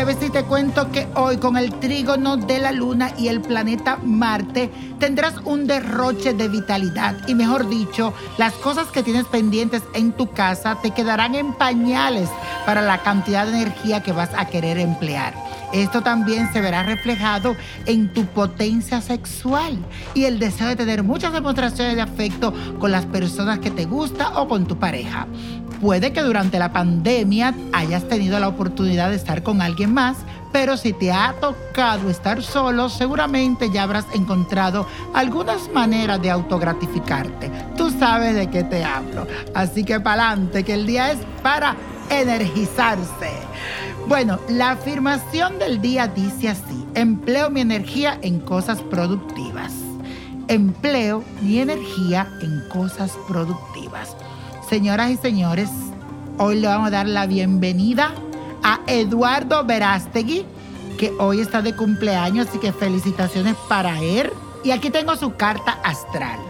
sabes si te cuento que hoy con el trígono de la luna y el planeta Marte tendrás un derroche de vitalidad y mejor dicho, las cosas que tienes pendientes en tu casa te quedarán en pañales para la cantidad de energía que vas a querer emplear. Esto también se verá reflejado en tu potencia sexual y el deseo de tener muchas demostraciones de afecto con las personas que te gusta o con tu pareja. Puede que durante la pandemia hayas tenido la oportunidad de estar con alguien más, pero si te ha tocado estar solo, seguramente ya habrás encontrado algunas maneras de autogratificarte. Tú sabes de qué te hablo. Así que para adelante, que el día es para energizarse. Bueno, la afirmación del día dice así, empleo mi energía en cosas productivas. Empleo mi energía en cosas productivas. Señoras y señores, hoy le vamos a dar la bienvenida a Eduardo Verástegui, que hoy está de cumpleaños, así que felicitaciones para él. Y aquí tengo su carta astral.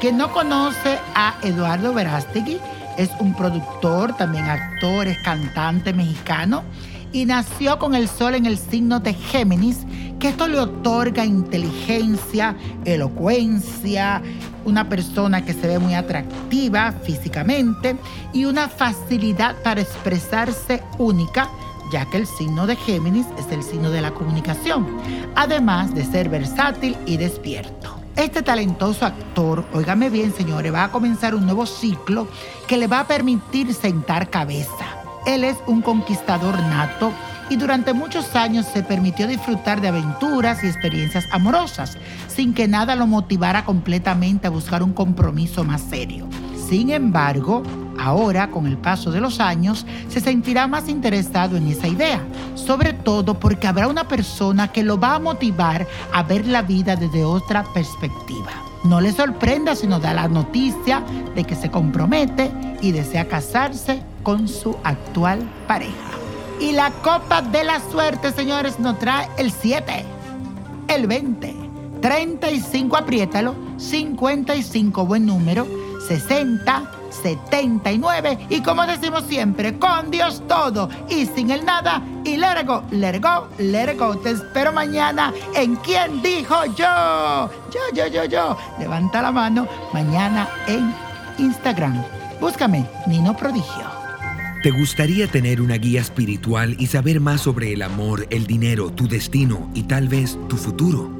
Quien no conoce a Eduardo Verástegui, es un productor, también actor, es cantante mexicano y nació con el sol en el signo de Géminis, que esto le otorga inteligencia, elocuencia, una persona que se ve muy atractiva físicamente y una facilidad para expresarse única, ya que el signo de Géminis es el signo de la comunicación, además de ser versátil y despierto. Este talentoso actor, óigame bien señores, va a comenzar un nuevo ciclo que le va a permitir sentar cabeza. Él es un conquistador nato y durante muchos años se permitió disfrutar de aventuras y experiencias amorosas, sin que nada lo motivara completamente a buscar un compromiso más serio. Sin embargo, ahora, con el paso de los años, se sentirá más interesado en esa idea, sobre todo porque habrá una persona que lo va a motivar a ver la vida desde otra perspectiva. No le sorprenda si nos da la noticia de que se compromete y desea casarse con su actual pareja. Y la copa de la suerte, señores, nos trae el 7, el 20, 35, apriétalo, 55, buen número, 60, 79 y como decimos siempre, con Dios todo y sin el nada y let it go. Te espero mañana en ¿Quién dijo yo? Yo, yo, yo, yo. Levanta la mano mañana en Instagram. Búscame, Nino Prodigio. ¿Te gustaría tener una guía espiritual y saber más sobre el amor, el dinero, tu destino y tal vez tu futuro?